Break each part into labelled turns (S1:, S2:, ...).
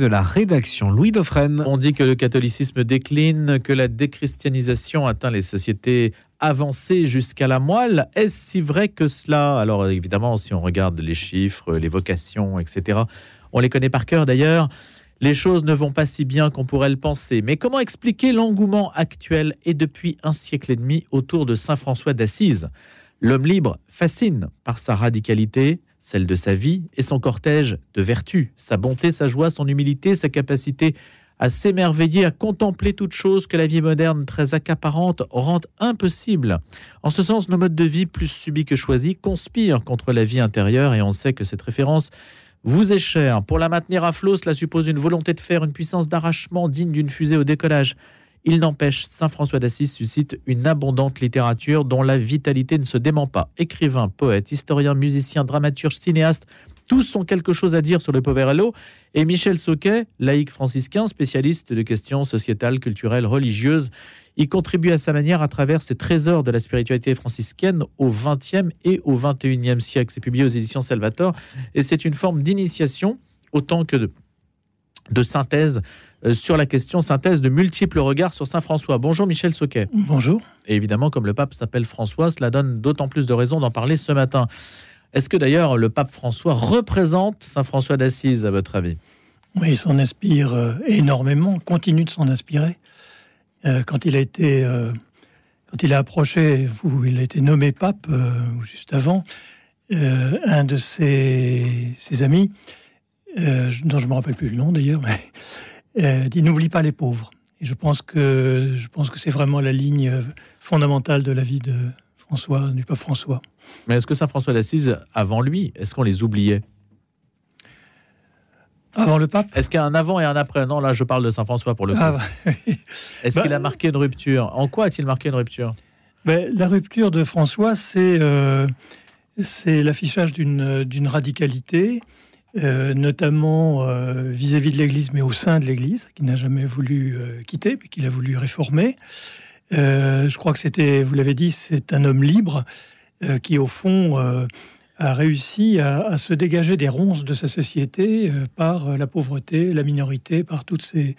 S1: de la rédaction Louis Dauphren.
S2: On dit que le catholicisme décline, que la déchristianisation atteint les sociétés avancées jusqu'à la moelle. Est-ce si vrai que cela? Alors évidemment, si on regarde les chiffres, les vocations, etc., on les connaît par cœur d'ailleurs. Les choses ne vont pas si bien qu'on pourrait le penser. Mais comment expliquer l'engouement actuel et depuis un siècle et demi autour de Saint François d'Assise? L'homme libre fascine par sa radicalité, celle de sa vie et son cortège de vertus, sa bonté, sa joie, son humilité, sa capacité à s'émerveiller, à contempler toute chose que la vie moderne très accaparante rend impossible. En ce sens, nos modes de vie, plus subis que choisis, conspirent contre la vie intérieure et on sait que cette référence vous est chère. Pour la maintenir à flot, cela suppose une volonté de faire, une puissance d'arrachement digne d'une fusée au décollage. Il n'empêche, Saint François d'Assise suscite une abondante littérature dont la vitalité ne se dément pas. Écrivain, poète, historien, musicien, dramaturge, cinéaste, tous ont quelque chose à dire sur le Poverello. Et Michel Soquet, laïc franciscain, spécialiste de questions sociétales, culturelles, religieuses, y contribue à sa manière à travers ses trésors de la spiritualité franciscaine au XXe et au XXIe siècle. C'est publié aux éditions Salvator et c'est une forme d'initiation autant que de, synthèse sur la question synthèse de multiples regards sur Saint François. Bonjour Michel Soquet.
S3: Bonjour.
S2: Et évidemment, comme le pape s'appelle François, cela donne d'autant plus de raisons d'en parler ce matin. Est-ce que d'ailleurs le pape François représente Saint François d'Assise, à votre avis?
S3: Oui, il s'en inspire euh, énormément, continue de s'en inspirer. Euh, quand il a été, quand il a approché, où il a été nommé pape, ou juste avant, un de ses, ses amis, dont je ne me rappelle plus le nom d'ailleurs, mais euh, dit n'oublie pas les pauvres. Et je pense que je pense que c'est vraiment la ligne fondamentale de la vie de François, du pape François.
S2: Mais est-ce que Saint François d'Assise, avant lui, est-ce qu'on les oubliait?
S3: Avant le pape?
S2: Est-ce qu'il y a un avant et un après? Non, là, je parle de Saint François pour le coup. Ah, est-ce bah, qu'il a marqué une rupture? En quoi a-t-il marqué une rupture?
S3: Ben, La rupture de François, c'est euh, c'est l'affichage d'une radicalité euh, notamment euh, vis-à-vis de l'Église, mais au sein de l'Église, qu'il n'a jamais voulu euh, quitter, mais qu'il a voulu réformer. je crois que c'était, vous l'avez dit, c'est un homme libre qui, au fond, a réussi à, se dégager des ronces de sa société par la pauvreté, la minorité, par toutes ces,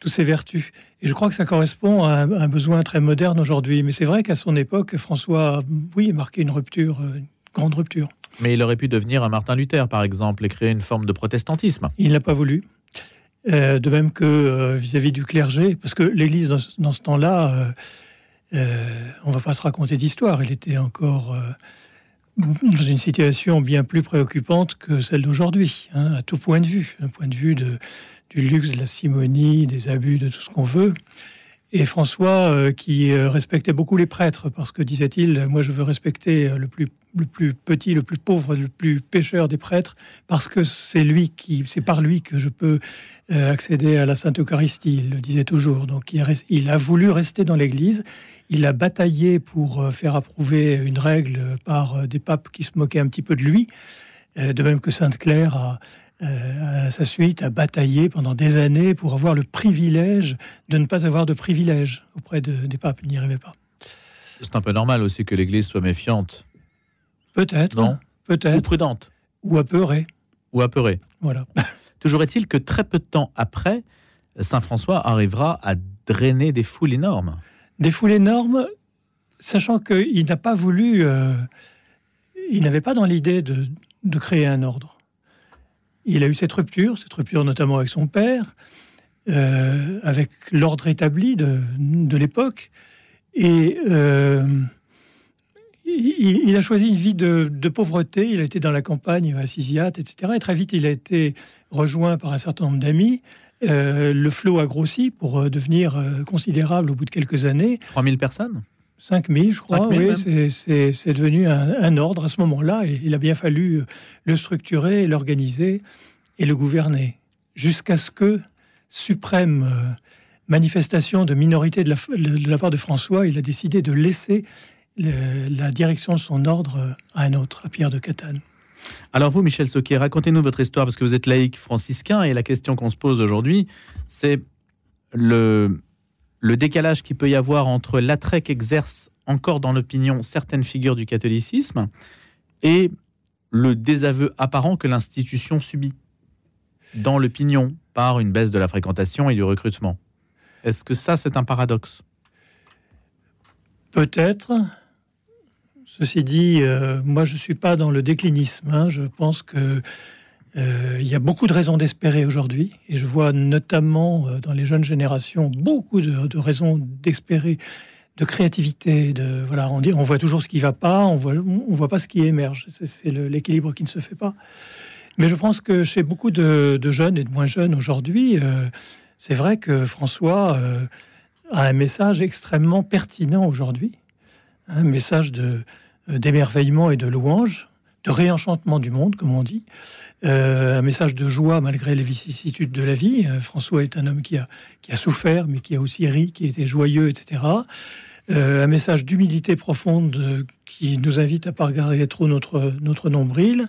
S3: toutes ces vertus. Et je crois que ça correspond à un, besoin très moderne aujourd'hui. Mais c'est vrai qu'à son époque, François, oui, a marqué une rupture, une grande rupture.
S2: Mais il aurait pu devenir un Martin Luther, par exemple, et créer une forme de protestantisme.
S3: Il n'a pas voulu. Euh, de même que euh, vis-à-vis du clergé, parce que l'Église, dans, ce temps-là, euh, on ne va pas se raconter d'histoire, elle était encore dans une situation bien plus préoccupante que celle d'aujourd'hui, hein, à tout point de vue, un point de vue de, du luxe, de la simonie, des abus, de tout ce qu'on veut. Et François, qui respectait beaucoup les prêtres, parce que disait-il, moi je veux respecter le plus le plus petit, le plus pauvre, le plus pécheur des prêtres, parce que c'est lui qui, c'est par lui que je peux euh, accéder à la Sainte Eucharistie. Il le disait toujours. Donc il a, il a voulu rester dans l'Église. Il a bataillé pour euh, faire approuver une règle par euh, des papes qui se moquaient un petit peu de lui. De même que Sainte Claire a, à sa suite, a bataillé pendant des années pour avoir le privilège de ne pas avoir de privilège auprès des papes. Il n'y arrivait pas.
S2: C'est un peu normal aussi que l'Église soit méfiante
S3: Peut-être. Non. Peut-être.
S2: Ou prudente.
S3: Ou apeurée.
S2: Ou apeurée.
S3: Voilà.
S2: Toujours est-il que très peu de temps après, Saint François arrivera à drainer des foules énormes.
S3: Des foules énormes, sachant qu'il n'a pas voulu, euh, il n'avait pas dans l'idée de, créer un ordre. Il a eu cette rupture, cette rupture notamment avec son père, euh, avec l'ordre établi de, de l'époque, et euh, il, a choisi une vie de, pauvreté. Il a été dans la campagne à Sisiate, etc. Et très vite, il a été rejoint par un certain nombre d'amis. Euh, le flot a grossi pour devenir considérable au bout de quelques années.
S2: 3000 personnes?
S3: 5000, je crois. oui, c'est devenu un, ordre à ce moment-là. Et il a bien fallu le structurer, l'organiser et le gouverner. Jusqu'à ce que, suprême manifestation de minorité de la, de la part de François, il a décidé de laisser la direction de son ordre à un autre, à Pierre de Catane.
S2: Alors vous, Michel Soquet, racontez-nous votre histoire, parce que vous êtes laïque franciscain, et la question qu'on se pose aujourd'hui, c'est le, le décalage qu'il peut y avoir entre l'attrait qu'exercent encore dans l'opinion certaines figures du catholicisme et le désaveu apparent que l'institution subit dans l'opinion par une baisse de la fréquentation et du recrutement. Est-ce que ça, c'est un paradoxe?
S3: Peut-être. Ceci dit, euh, moi, je ne suis pas dans le déclinisme. Hein. Je pense que euh, il y a beaucoup de raisons d'espérer aujourd'hui, et je vois notamment euh, dans les jeunes générations beaucoup de, raisons d'espérer, de créativité. De voilà, on voit toujours ce qui va pas, on voit, voit pas ce qui émerge. C'est l'équilibre qui ne se fait pas. Mais je pense que chez beaucoup de, jeunes et de moins jeunes aujourd'hui, euh, c'est vrai que François a un message extrêmement pertinent aujourd'hui, un message d'émerveillement et de louange, de réenchantement du monde, comme on dit. Euh, un message de joie malgré les vicissitudes de la vie. Euh, François est un homme qui a, qui a souffert, mais qui a aussi ri, qui était joyeux, etc. Euh, un message d'humilité profonde qui nous invite à pas regarder trop notre, notre nombril.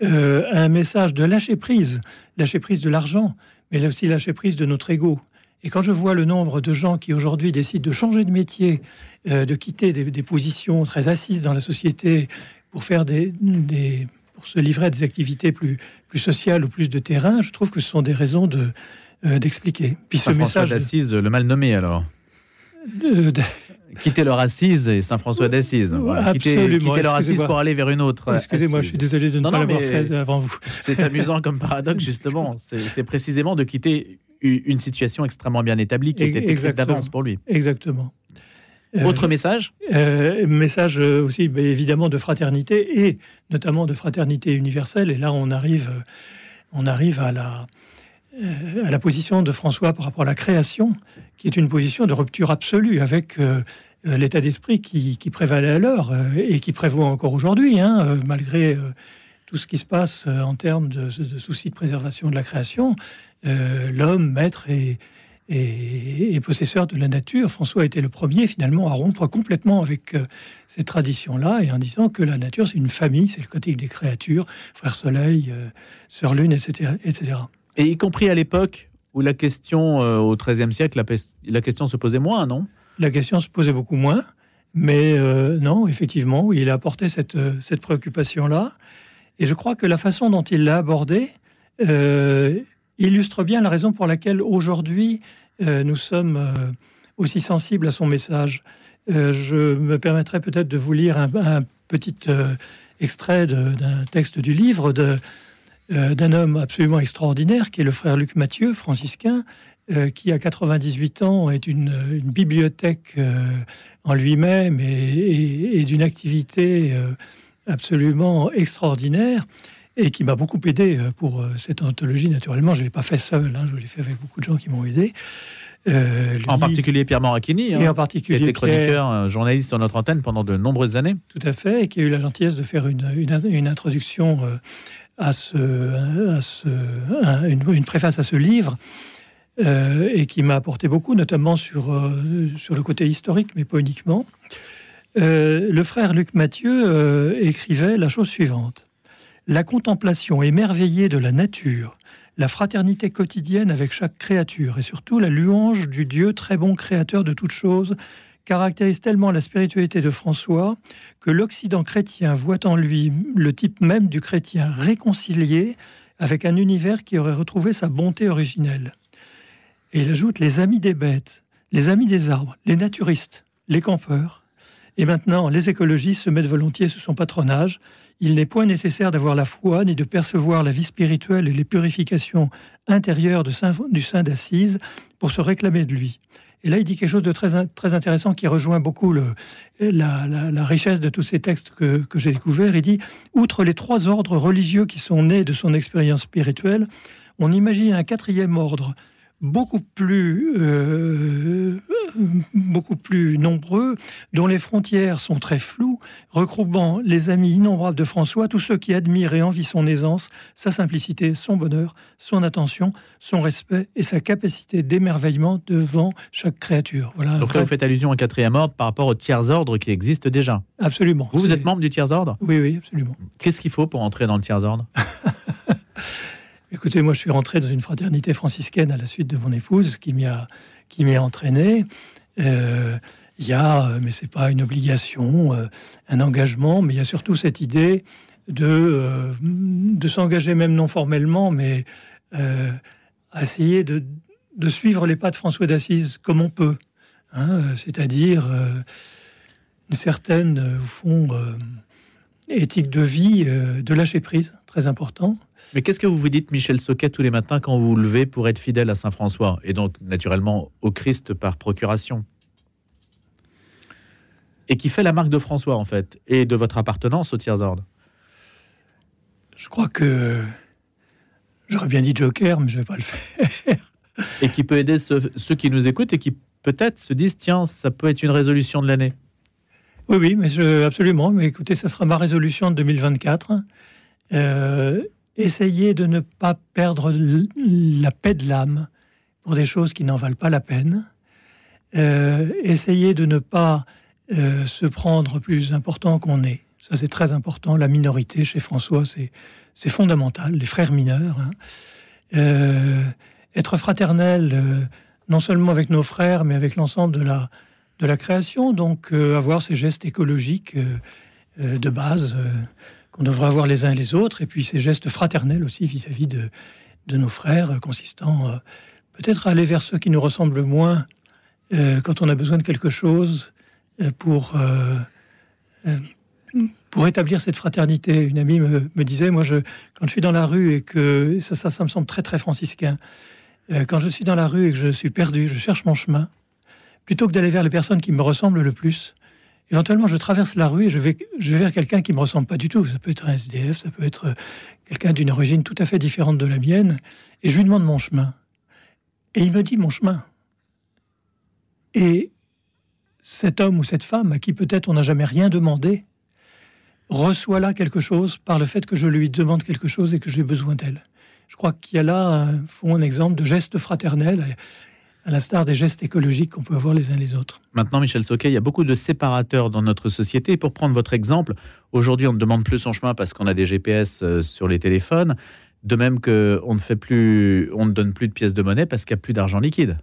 S3: un message de lâcher prise, lâcher prise de l'argent, mais aussi lâcher prise de notre ego. Et quand je vois le nombre de gens qui aujourd'hui décident de changer de métier, de quitter des, positions très assises dans la société pour faire des, des pour se livrer à des activités plus, plus sociales ou plus de terrain, je trouve que ce sont des raisons de, euh, d'expliquer.
S2: Puis ce message d'Assise, le mal nommé alors. Quitter leur assise et Saint-François d'Assise. Quitter, leur assise pour aller vers une autre.
S3: Excusez-moi, je suis désolé de ne pas l'avoir fait avant vous.
S2: C'est amusant comme paradoxe, justement. C'est précisément de quitter une situation extrêmement bien établie qui était d'avance pour lui.
S3: Exactement.
S2: Euh, Autre message
S3: euh, Message euh, aussi, évidemment, de fraternité et notamment de fraternité universelle. Et là, on arrive, on arrive à la, à la position de François par rapport à la création, qui est une position de rupture absolue avec l'état d'esprit qui, qui, prévalait alors et qui prévaut encore aujourd'hui, hein, malgré tout ce qui se passe en termes de, de, soucis de préservation de la création. L'homme, maître et et, possesseur de la nature, François a été le premier finalement à rompre complètement avec euh, ces traditions-là et en disant que la nature c'est une famille, c'est le côté des créatures, frère soleil, euh, sœur lune, etc., etc.
S2: Et y compris à l'époque où la question euh, au XIIIe siècle, la, la, question se posait moins, non?
S3: La question se posait beaucoup moins, mais non, effectivement, il a apporté cette, cette préoccupation-là. Et je crois que la façon dont il l'a abordée illustre bien la raison pour laquelle aujourd'hui euh, nous sommes euh, aussi sensibles à son message. Euh, je me permettrai peut-être de vous lire un, petit extrait d'un texte du livre d'un homme absolument extraordinaire qui est le frère Luc Mathieu, franciscain, qui à 98 ans est une, bibliothèque en lui-même et, d'une activité absolument extraordinaire et qui m'a beaucoup aidé euh, pour euh, cette anthologie. Naturellement, je ne l'ai pas fait seul, hein, je l'ai fait avec beaucoup de gens qui m'ont aidé.
S2: Euh, en particulier Pierre Moracchini,
S3: hein, et en particulier
S2: qui était chroniqueur, journaliste sur notre antenne pendant de nombreuses années.
S3: Tout à fait, et qui a eu la gentillesse de faire une, une, introduction à ce, à ce une, préface à ce livre, et qui m'a apporté beaucoup, notamment sur, sur le côté historique, mais pas uniquement. le frère Luc Mathieu écrivait la chose suivante la contemplation émerveillée de la nature, la fraternité quotidienne avec chaque créature et surtout la louange du Dieu très bon créateur de toutes choses caractérise tellement la spiritualité de François que l'Occident chrétien voit en lui le type même du chrétien réconcilié avec un univers qui aurait retrouvé sa bonté originelle. Et il ajoute les amis des bêtes, les amis des arbres, les naturistes, les campeurs. Et maintenant, les écologistes se mettent volontiers sous son patronage il n'est point nécessaire d'avoir la foi ni de percevoir la vie spirituelle et les purifications intérieures du Saint d'Assise pour se réclamer de lui. Et là, il dit quelque chose de très, très intéressant qui rejoint beaucoup le, la, richesse de tous ces textes que, que j'ai découverts. Il dit, outre les trois ordres religieux qui sont nés de son expérience spirituelle, on imagine un quatrième ordre beaucoup plus, euh, beaucoup plus nombreux, dont les frontières sont très floues, regroupant les amis innombrables de François, tous ceux qui admirent et envient son aisance, sa simplicité, son bonheur, son attention, son respect et sa capacité d'émerveillement devant chaque créature.
S2: Voilà Donc là, vous faites allusion au quatrième ordre par rapport au tiers ordre qui existe déjà.
S3: Absolument.
S2: Vous, vous êtes membre du tiers ordre?
S3: Oui, oui, absolument.
S2: Qu'est-ce qu'il faut pour entrer dans le tiers ordre?
S3: Écoutez, moi, je suis rentré dans une fraternité franciscaine à la suite de mon épouse qui m'y a, qui m'y entraîné. Euh, il y a, euh, mais c'est pas une obligation, euh, un engagement, mais il y a surtout cette idée de, de s'engager même non formellement, mais à essayer de, de, suivre les pas de François d'Assise comme on peut, hein, c'est-à-dire une certaine, au fond, éthique de vie, de lâcher prise, très important.
S2: Mais qu'est-ce que vous vous dites, Michel Soquet, tous les matins quand vous vous levez pour être fidèle à Saint François et donc naturellement au Christ par procuration? Et qui fait la marque de François en fait et de votre appartenance au tiers ordre
S3: Je crois que j'aurais bien dit Joker, mais je ne vais pas le faire.
S2: et qui peut aider ceux, qui nous écoutent et qui peut-être se disent tiens, ça peut être une résolution de l'année.
S3: Oui, oui, mais je, absolument. Mais écoutez, ça sera ma résolution de 2024. Euh, essayer de ne pas perdre la paix de l'âme pour des choses qui n'en valent pas la peine. Euh, essayer de ne pas euh, se prendre plus important qu'on est. Ça, c'est très important. La minorité chez François, c'est fondamental. Les frères mineurs. Hein. Euh, être fraternel, non seulement avec nos frères, mais avec l'ensemble de la, de la création. Donc, avoir ces gestes écologiques de base qu'on devrait avoir les uns et les autres, et puis ces gestes fraternels aussi vis-à-vis de, de, nos frères, euh, consistant euh, peut-être à aller vers ceux qui nous ressemblent moins euh, quand on a besoin de quelque chose pour, pour établir cette fraternité. Une amie me, me, disait, moi, je, quand je suis dans la rue et que ça, ça, ça me semble très très franciscain, quand je suis dans la rue et que je suis perdu, je cherche mon chemin, plutôt que d'aller vers les personnes qui me ressemblent le plus, éventuellement, je traverse la rue et je vais, vers quelqu'un qui me ressemble pas du tout. Ça peut être un SDF, ça peut être euh, quelqu'un d'une origine tout à fait différente de la mienne, et je lui demande mon chemin. Et il me dit mon chemin. Et cet homme ou cette femme, à qui peut-être on n'a jamais rien demandé, reçoit là quelque chose par le fait que je lui demande quelque chose et que j'ai besoin d'elle. Je crois qu'il y a là un, un exemple de geste fraternel à l'instar des gestes écologiques qu'on peut avoir les uns les autres.
S2: Maintenant, Michel Soquet, il y a beaucoup de séparateurs dans notre société. Pour prendre votre exemple, aujourd'hui, on ne demande plus son chemin parce qu'on a des GPS euh, sur les téléphones. De même qu'on ne fait plus, on ne donne plus de pièces de monnaie parce qu'il n'y a plus d'argent liquide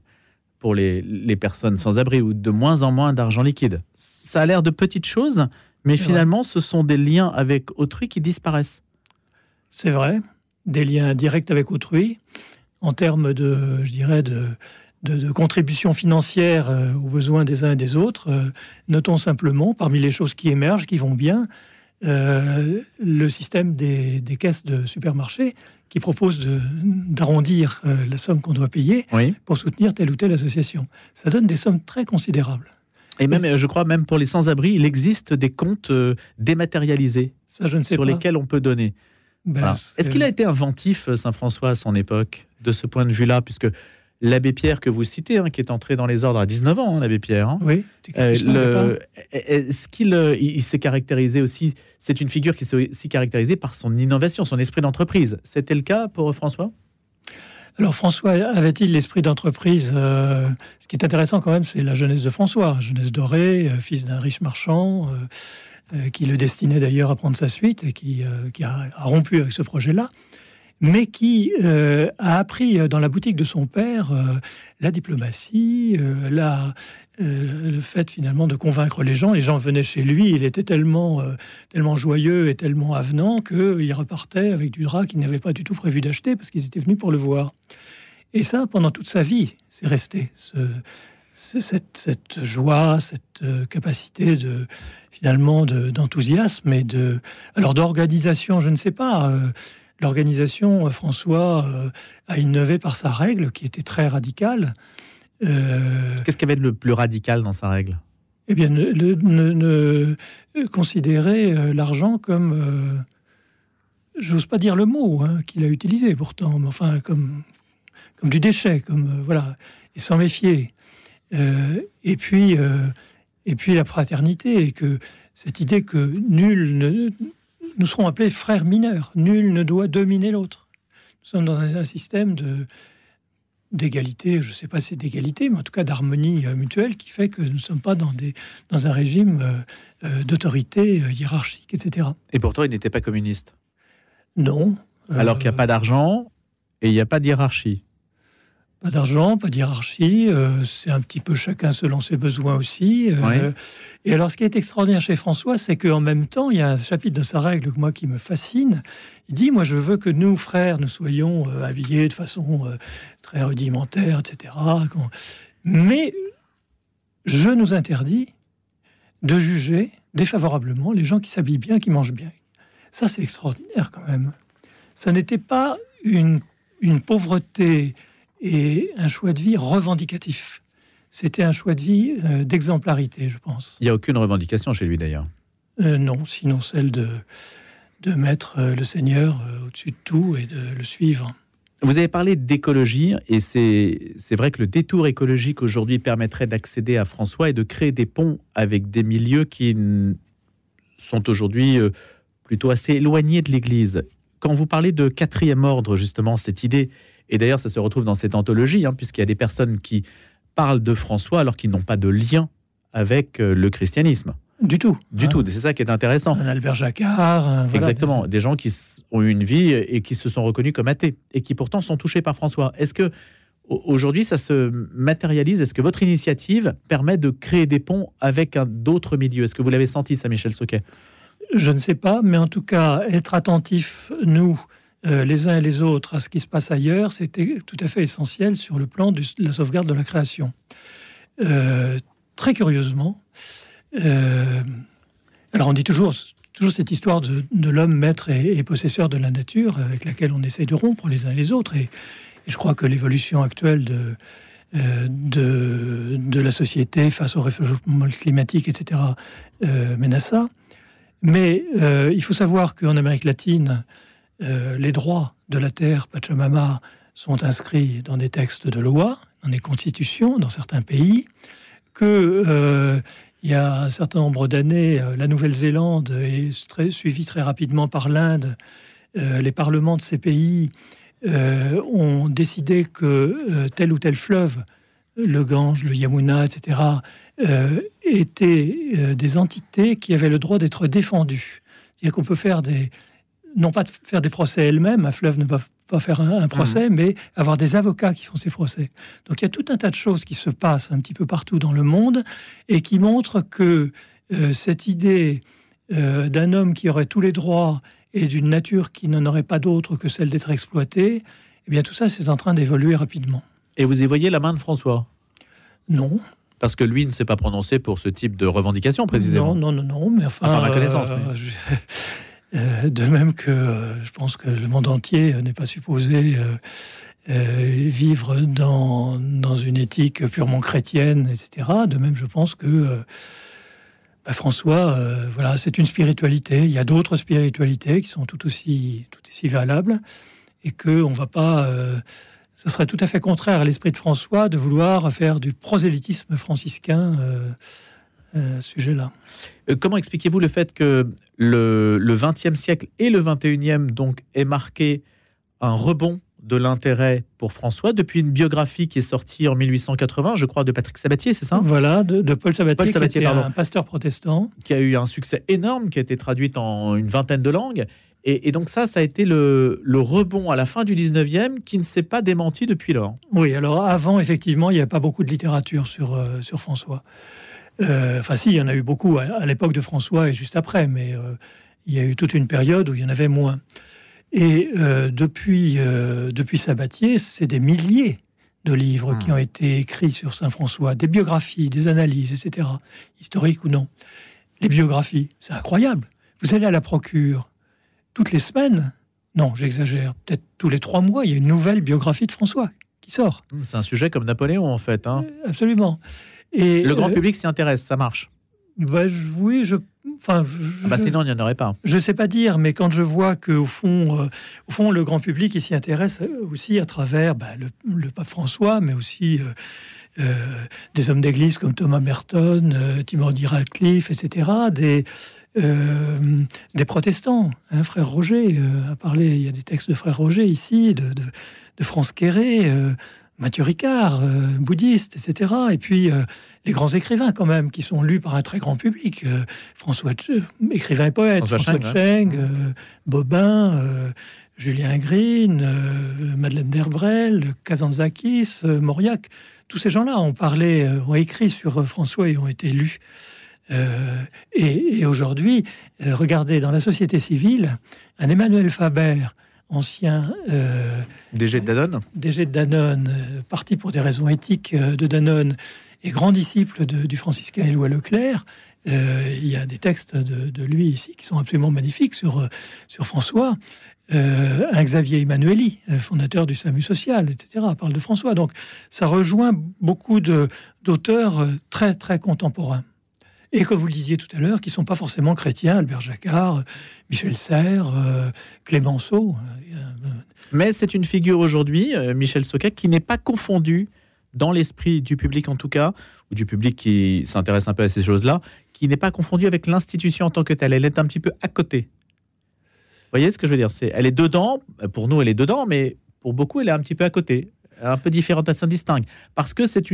S2: pour les, les, personnes sans abri ou de moins en moins d'argent liquide. Ça a l'air de petites choses, mais finalement, ce sont des liens avec autrui qui disparaissent.
S3: C'est vrai, des liens directs avec autrui en termes de, je dirais, de, de, contribution financière euh, aux besoins des uns et des autres. Euh, notons simplement, parmi les choses qui émergent, qui vont bien, euh, le système des, caisses de supermarchés qui propose d'arrondir la somme qu'on doit payer pour soutenir telle ou telle association. Ça donne des sommes très considérables.
S2: Et même, je crois, même pour les sans-abri, il existe des comptes dématérialisés
S3: Ça, je ne sais
S2: sur lesquels on peut donner. Ben, Est-ce qu'il a été inventif, Saint-François, à son époque, de ce point de vue-là Puisque l'abbé Pierre que vous citez, hein, qui est entré dans les ordres à 19 ans, hein, l'abbé Pierre. Hein.
S3: Oui.
S2: Euh, est-ce qu'il euh, il, s'est caractérisé aussi C'est une figure qui s'est aussi caractérisée par son innovation, son esprit d'entreprise. C'était le cas pour François?
S3: Alors François avait-il l'esprit d'entreprise euh, Ce qui est intéressant quand même, c'est la jeunesse de François, jeunesse dorée, fils d'un riche marchand, qui le destinait d'ailleurs à prendre sa suite et qui, qui a, rompu avec ce projet-là mais qui euh, a appris euh, dans la boutique de son père euh, la diplomatie, le fait finalement de convaincre les gens. Les gens venaient chez lui, il était tellement, tellement joyeux et tellement avenant qu'il repartait avec du drap qu'il n'avait pas du tout prévu d'acheter parce qu'ils étaient venus pour le voir. Et ça, pendant toute sa vie, c'est resté. Ce, cette, cette, joie, cette capacité de finalement d'enthousiasme et de alors d'organisation, je ne sais pas l'organisation, euh, François euh, a innové par sa règle qui était très radicale.
S2: Euh, Qu'est-ce qu'il y avait de le plus radical dans sa règle?
S3: Eh bien, ne, considérer l'argent comme, j'ose pas dire le mot hein, qu'il a utilisé pourtant, mais enfin comme, comme du déchet, comme voilà, et s'en méfier. et puis, et puis la fraternité, et que cette idée que nul ne, nous serons appelés frères mineurs. Nul ne doit dominer l'autre. Nous sommes dans un, système de d'égalité, je ne sais pas si c'est d'égalité, mais en tout cas d'harmonie euh, mutuelle qui fait que nous ne sommes pas dans, des, dans un régime euh, euh, d'autorité hiérarchique, etc.
S2: Et pourtant, il n'était pas communiste
S3: Non.
S2: Alors qu'il n'y a pas d'argent et il n'y a pas de hiérarchie.
S3: Pas d'argent, pas d'hierarchie, euh, c'est un petit peu chacun selon ses besoins aussi. euh, Et alors, ce qui est extraordinaire chez François, c'est qu'en même temps, il y a un chapitre de sa règle, moi, qui me fascine. Il dit, moi, je veux que nous, frères, nous soyons euh, habillés de façon très rudimentaire, etc. Mais je nous interdis de juger défavorablement les gens qui s'habillent bien, qui mangent bien. Ça, c'est extraordinaire quand même. Ça n'était pas une, une pauvreté et un choix de vie revendicatif. C'était un choix de vie euh, d'exemplarité, je pense.
S2: Il n'y a aucune revendication chez lui d'ailleurs.
S3: Euh, non, sinon celle de, de mettre euh, le Seigneur au-dessus de tout et de le suivre.
S2: Vous avez parlé d'écologie et c'est vrai que le détour écologique aujourd'hui permettrait d'accéder à François et de créer des ponts avec des milieux qui sont aujourd'hui plutôt assez éloignés de l'Église. Quand vous parlez de quatrième ordre, justement, cette idée, et d'ailleurs ça se retrouve dans cette anthologie, hein, puisqu'il y a des personnes qui parlent de François alors qu'ils n'ont pas de lien avec euh, le christianisme.
S3: Du tout.
S2: Du
S3: hein.
S2: tout, c'est ça qui est intéressant.
S3: Un Albert Jacquard. un- voilà,
S2: Exactement, des gens qui ont eu une vie et qui se sont reconnus comme athées et qui pourtant sont touchés par François. Est-ce que au- aujourd'hui ça se matérialise? Est-ce que votre initiative permet de créer des ponts avec d'autres milieux? Est-ce que vous l'avez senti, ça, Michel Soquet
S3: Je ne sais pas, mais en tout cas, être attentifs, nous, euh, les uns et les autres, à ce qui se passe ailleurs, c'était tout à fait essentiel sur le plan de la sauvegarde de la création. Euh, très curieusement, euh, alors on dit toujours, toujours cette histoire de, l'homme maître et, possesseur de la nature, avec laquelle on essaye de rompre les uns et les autres, et, je crois que l'évolution actuelle de, de, la société face au réchauffement climatique, etc., à ça. Mais il faut savoir qu'en Amérique latine, euh, les droits de la terre, Pachamama, sont inscrits dans des textes de loi, dans des constitutions, dans certains pays, que euh, il y a un certain nombre d'années, euh, la Nouvelle-Zélande est très, suivie très rapidement par l'Inde. Les parlements de ces pays ont décidé que tel ou tel fleuve, le Gange, le Yamuna, etc., étaient des entités qui avaient le droit d'être défendues. C'est-à-dire qu'on peut faire des, non pas de faire des procès elles-mêmes, un fleuve ne peut pas faire un, un procès, mais avoir des avocats qui font ces procès. Donc il y a tout un tas de choses qui se passent un petit peu partout dans le monde et qui montrent que euh, cette idée euh, d'un homme qui aurait tous les droits et d'une nature qui n'en aurait pas d'autre que celle d'être exploitée, eh bien tout ça c'est en train d'évoluer rapidement.
S2: Et vous y voyez la main de François?
S3: Non,
S2: Parce que lui ne s'est pas prononcé pour ce type de revendication, précisément.
S3: Non, non, non, non, mais enfin.
S2: Enfin, à ma connaissance,
S3: euh,
S2: mais-
S3: de même que euh, je pense que le monde entier euh, n'est pas supposé euh, euh, vivre dans, dans une éthique purement chrétienne, etc. De même, je pense que euh, bah, François, euh, voilà, c'est une spiritualité. Il y a d'autres spiritualités qui sont tout aussi, tout aussi valables et que on va pas. euh, ce serait tout à fait contraire à l'esprit de François de vouloir faire du prosélytisme franciscain euh, euh, sujet-là.
S2: Euh, Comment expliquez-vous le fait que le, 20e siècle et le 21e donc est marqué un rebond de l'intérêt pour François depuis une biographie qui est sortie en 1880, je crois, de Patrick Sabatier, c'est ça?
S3: Voilà, de, de Paul Sabatier,
S2: Paul Sabatier,
S3: qui était un pasteur protestant.
S2: qui a eu un succès énorme, qui a été traduite en une vingtaine de langues. Et, et donc ça, ça a été le, le rebond à la fin du 19e qui ne s'est pas démenti depuis lors.
S3: Oui, alors avant, effectivement, il n'y avait pas beaucoup de littérature sur, euh, sur François. Euh, Enfin, si, il y en a eu beaucoup à, à l'époque de François et juste après, mais euh, il y a eu toute une période où il y en avait moins. Et euh, depuis, depuis Sabatier, c'est des milliers de livres
S2: Hmm.
S3: qui ont été écrits sur Saint François, des biographies, des analyses, etc., historiques ou non. Les biographies, c'est incroyable. Vous allez à la procure toutes les semaines, non, j'exagère, peut-être tous les trois mois, il y a une nouvelle biographie de François qui sort.
S2: C'est un sujet comme Napoléon, en fait. hein.
S3: Absolument. Et
S2: Le grand
S3: euh,
S2: public s'y intéresse, ça marche.
S3: bah, je- oui, je, enfin, je,
S2: Ah bah sinon, il n'y en aurait pas.
S3: je sais pas dire, mais quand je vois que au fond, euh, au fond, le grand public s'y intéresse euh, aussi à travers bah, le, le pape François, mais aussi euh, euh, des hommes d'église comme Thomas Merton, Timothy Radcliffe, etc., des des protestants. Hein, frère Roger a parlé. Il y a des textes de frère Roger ici, de, de, de France Quéré. Mathieu Ricard, euh, bouddhiste, etc. Et puis euh, les grands écrivains quand même, qui sont lus par un très grand public. Euh, François, écrivain et poète,
S2: François
S3: François,
S2: Cheng,
S3: Bobin, Julien Green, Madeleine Derbrel, Kazantzakis, Mauriac, tous ces gens-là ont parlé, ont écrit sur François et ont été lus. et, et aujourd'hui, regardez, dans la société civile, un Emmanuel Faber, ancien
S2: DG de Danone,
S3: DG de Danone, parti pour des raisons éthiques de Danone, et grand disciple du franciscain Éloi Leclerc, euh, il y a des textes de, lui ici qui sont absolument magnifiques sur, euh, sur François. Euh, un Xavier Emmanueli, fondateur du SAMU social, etc., parle de François. Donc ça rejoint beaucoup d'auteurs très, très contemporains. Et comme vous le disiez tout à l'heure, qui ne sont pas forcément chrétiens, Albert Jacquard, Michel Serres, Clémenceau.
S2: Mais c'est une figure aujourd'hui, Michel Soquet, qui n'est pas confondu dans l'esprit du public en tout cas, ou du public qui s'intéresse un peu à ces choses-là, qui n'est pas confondu avec l'institution en tant que telle. Elle est un petit peu à côté. Vous voyez ce que je veux dire? C'est, Elle est dedans, pour nous elle est dedans, mais pour beaucoup elle est un petit peu à côté, un peu différente, elle s'indistingue. Parce que c'est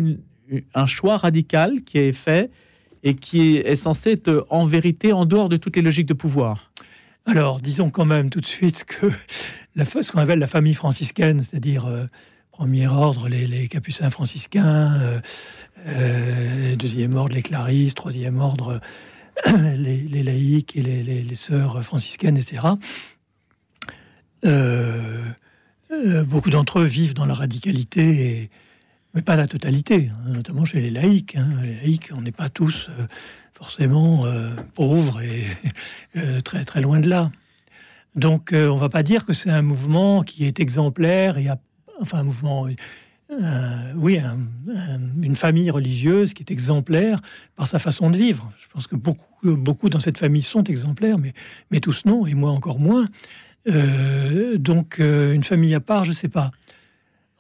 S2: un choix radical qui est fait et qui est censé être en vérité en dehors de toutes les logiques de pouvoir.
S3: Alors, disons quand même tout de suite que la, ce qu'on appelle la famille franciscaine, c'est-à-dire euh, premier ordre, les, capucins franciscains, euh, euh, deuxième ordre, les clarisses, troisième ordre, les, laïcs et les, sœurs franciscaines, etc. Euh, beaucoup d'entre eux vivent dans la radicalité, mais pas la totalité, hein, notamment chez les laïcs. Hein. Les laïcs, on n'est pas tous forcément pauvres et très, très loin de là. Donc, on ne va pas dire que c'est un mouvement qui est exemplaire et a enfin un mouvement, euh, oui, une famille religieuse qui est exemplaire par sa façon de vivre. Je pense que beaucoup, beaucoup dans cette famille sont exemplaires, mais, mais tous non, et moi encore moins. Euh, donc euh, une famille à part, je ne sais pas.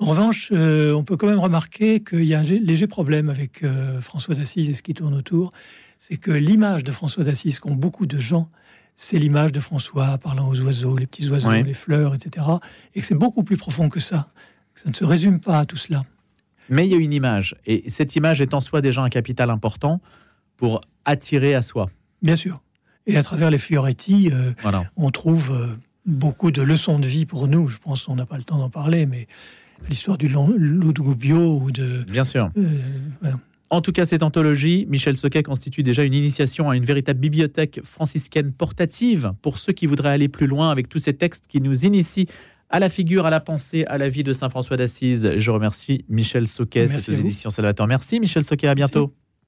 S3: En revanche, on peut quand même remarquer qu'il y a un léger problème avec François d'Assise et ce qui tourne autour. C'est que l'image de François d'Assise qu'ont beaucoup de gens, c'est l'image de François parlant aux oiseaux, les petits oiseaux, les fleurs, etc. Et que c'est beaucoup plus profond que ça. Ça ne se résume pas à tout cela.
S2: Mais il y a une image, et cette image est en soi déjà un capital important pour attirer à soi.
S3: Bien sûr. Et à travers les Fioretti, euh, on trouve euh, beaucoup de leçons de vie pour nous. Je pense qu'on n'a pas le temps d'en parler, mais l'histoire du loup de Gubbio ou de...
S2: Bien sûr. Euh, en tout cas, cette anthologie, Michel Soquet, constitue déjà une initiation à une véritable bibliothèque franciscaine portative pour ceux qui voudraient aller plus loin avec tous ces textes qui nous initient à la figure, à la pensée, à la vie de Saint François d'Assise. Je remercie Michel Soquet, cette édition Salvatore. Merci Michel Soquet, à bientôt.